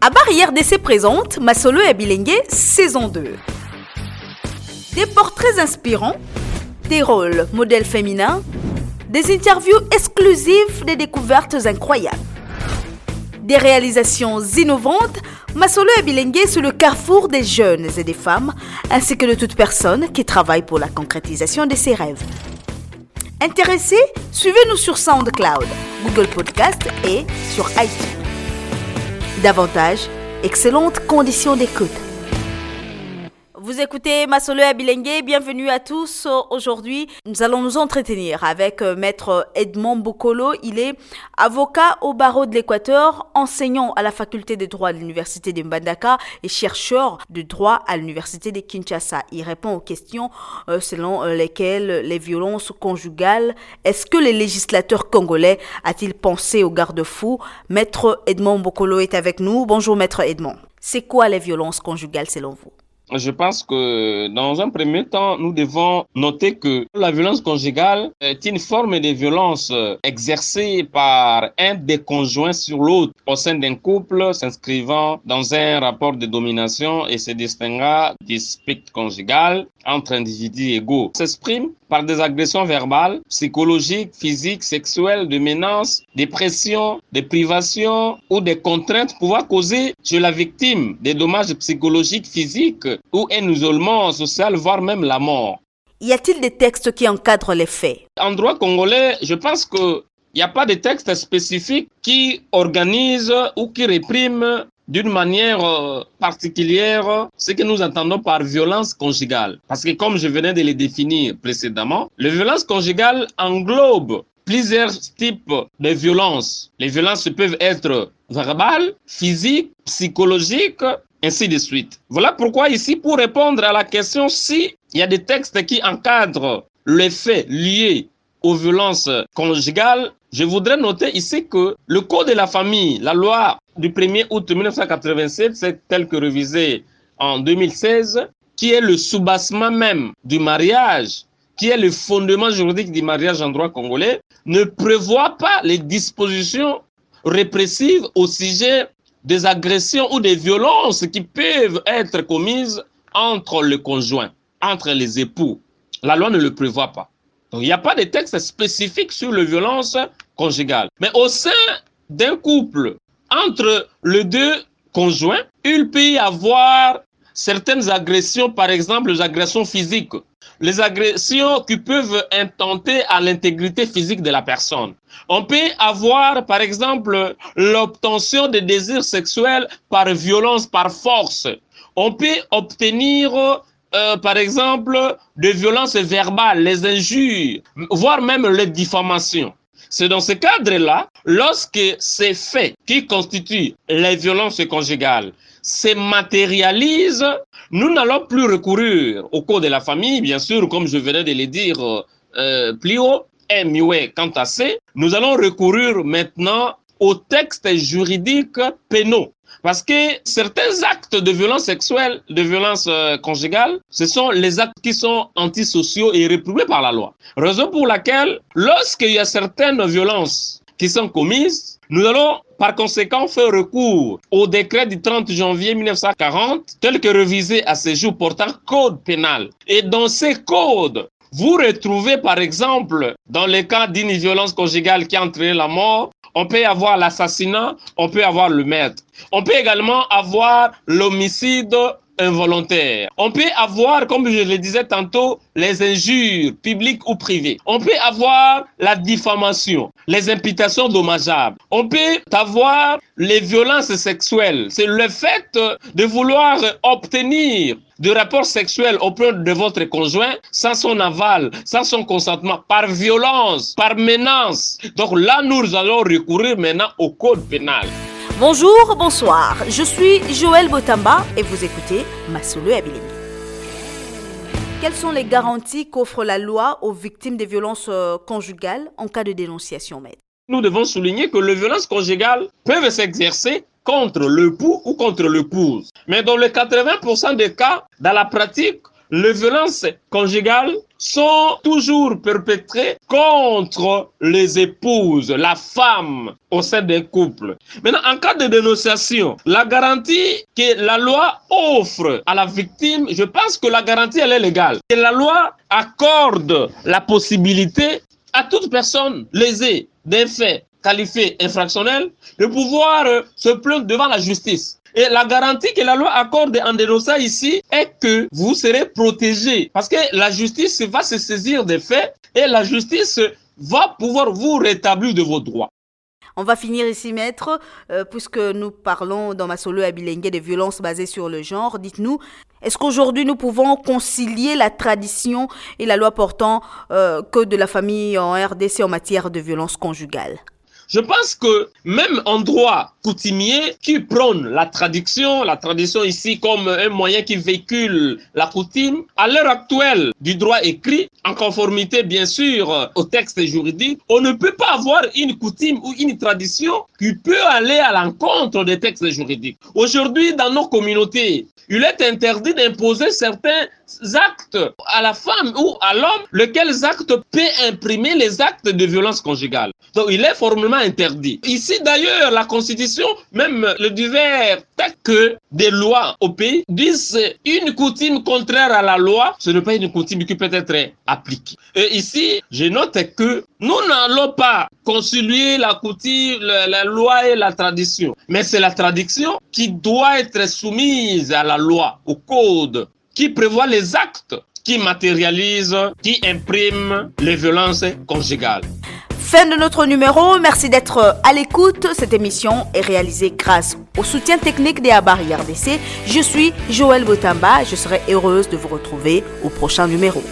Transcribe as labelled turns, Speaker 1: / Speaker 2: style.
Speaker 1: À Barrière d'essai présente Masolo et Bilengue saison 2. Des portraits inspirants, des rôles modèles féminins, des interviews exclusives, des découvertes incroyables. Des réalisations innovantes, Masolo et Bilengue sur le carrefour des jeunes et des femmes, ainsi que de toute personne qui travaille pour la concrétisation de ses rêves. Intéressés Suivez-nous sur SoundCloud, Google Podcast et sur iTunes. Davantage, excellentes conditions d'écoute. Vous écoutez Masolo Abilengue, bienvenue à tous. Aujourd'hui, nous allons nous entretenir avec euh, maître Edmond Bokolo. Il est avocat au barreau de l'Équateur, enseignant à la faculté de droit de l'université de Mbandaka et chercheur de droit à l'université de Kinshasa. Il répond aux questions euh, selon euh, lesquelles les violences conjugales, est-ce que les législateurs congolais a-t-il pensé aux garde-fous Maître Edmond Bokolo est avec nous. Bonjour maître Edmond. C'est quoi les violences conjugales selon vous?
Speaker 2: Je pense que dans un premier temps, nous devons noter que la violence conjugale est une forme de violence exercée par un des conjoints sur l'autre au sein d'un couple s'inscrivant dans un rapport de domination et se distinguant du spectre conjugal entre individus égaux. S'exprime par des agressions verbales, psychologiques, physiques, sexuelles, de menaces, des pressions, des privations ou des contraintes pouvant causer chez la victime des dommages psychologiques, physiques ou un isolement social, voire même la mort.
Speaker 1: Y a-t-il des textes qui encadrent les faits?
Speaker 2: En droit congolais, je pense que il n'y a pas de texte spécifique qui organise ou qui réprime d'une manière euh, particulière ce que nous entendons par violence conjugale. Parce que comme je venais de le définir précédemment, la violence conjugale englobe plusieurs types de violences. Les violences peuvent être verbales, physiques, psychologiques, ainsi de suite. Voilà pourquoi ici, pour répondre à la question si il y a des textes qui encadrent les faits liés aux violences conjugales, je voudrais noter ici que le Code de la famille, la loi du 1er août 1987, c'est tel que révisé en 2016, qui est le soubassement même du mariage, qui est le fondement juridique du mariage en droit congolais, ne prévoit pas les dispositions répressives au sujet des agressions ou des violences qui peuvent être commises entre le conjoint, entre les époux. La loi ne le prévoit pas. Donc, il n'y a pas de texte spécifique sur les violences conjugales. Mais au sein d'un couple, entre les deux conjoints, il peut y avoir certaines agressions, par exemple les agressions physiques, les agressions qui peuvent intenter à l'intégrité physique de la personne. On peut avoir, par exemple, l'obtention de désirs sexuels par violence, par force. On peut obtenir euh, par exemple, de violences verbales, les injures, voire même les diffamations. C'est dans ce cadre-là, lorsque ces faits qui constituent les violences conjugales se matérialisent, nous n'allons plus recourir au code de la famille, bien sûr, comme je venais de le dire euh, plus haut, MUE quant à C, nous allons recourir maintenant aux textes juridiques pénaux. Parce que certains actes de violence sexuelle, de violence euh, conjugale, ce sont les actes qui sont antisociaux et réprouvés par la loi. Raison pour laquelle, lorsqu'il y a certaines violences sont commises, nous allons par conséquent faire recours au décret du 30 janvier 1940, tel que révisé à ce jour portant code pénal. Et dans ces codes, vous retrouvez par exemple, dans le cas d'une violence conjugale qui a entraîné la mort, on peut avoir l'assassinat, on peut avoir le meurtre. On peut également avoir l'homicide involontaire. On peut avoir, comme je le disais tantôt, les injures publiques ou privées. On peut avoir la diffamation, les imputations dommageables. On peut avoir les violences sexuelles. C'est le fait de vouloir obtenir de rapports sexuels auprès de votre conjoint sans son aval, sans son consentement, par violence, par menace. Donc là, nous allons recourir maintenant au code pénal.
Speaker 1: Bonjour, bonsoir, je suis Joël Botamba et vous écoutez Masolo Abiling. Quelles sont les garanties qu'offre la loi aux victimes des violences euh, conjugales en cas de dénonciation, maître?
Speaker 2: Nous devons souligner que les violences conjugales peuvent s'exercer contre le pou ou contre l'épouse. Mais dans les 80% des cas, dans la pratique, les violences conjugales sont toujours perpétrées contre les épouses, la femme au sein d'un couple. Maintenant, en cas de dénonciation, la garantie que la loi offre à la victime, je pense que la garantie, elle est légale. Et la loi accorde la possibilité à toute personne lésée d'un fait qualifié infractionnel de pouvoir euh, se plaindre devant la justice. Et la garantie que la loi accorde en dénonçant ici est que vous serez protégé parce que la justice va se saisir des faits et la justice va pouvoir vous rétablir de vos droits.
Speaker 1: On va finir ici, maître, euh, puisque nous parlons dans ma solo à Bilingue des violences basées sur le genre. Dites-nous, est-ce qu'aujourd'hui nous pouvons concilier la tradition et la loi portant euh, que de la famille en RDC en matière de violence conjugale?
Speaker 2: Je pense que même en droit coutumier qui prône la tradition, la tradition ici comme un moyen qui véhicule la coutume, à l'heure actuelle du droit écrit, en conformité bien sûr au texte juridique, on ne peut pas avoir une coutume ou une tradition qui peut aller à l'encontre des textes juridiques. Aujourd'hui, dans nos communautés, il est interdit d'imposer certains actes à la femme ou à l'homme, lesquels actes peut imprimer les actes de violence conjugale. Donc il est formellement interdit. Ici d'ailleurs, la Constitution, même le divers que des lois au pays disent une coutume contraire à la loi, ce n'est pas une coutume qui peut être appliquée. Et ici, je note que nous n'allons pas concilier la coutume, la loi et la tradition, mais c'est la tradition qui doit être soumise à la loi, au code, qui prévoit les actes qui matérialisent, qui impriment les violences conjugales.
Speaker 1: Fin de notre numéro, merci d'être à l'écoute. Cette émission est réalisée grâce au soutien technique des Abari RDC. Je suis Joël Botamba, je serai heureuse de vous retrouver au prochain numéro.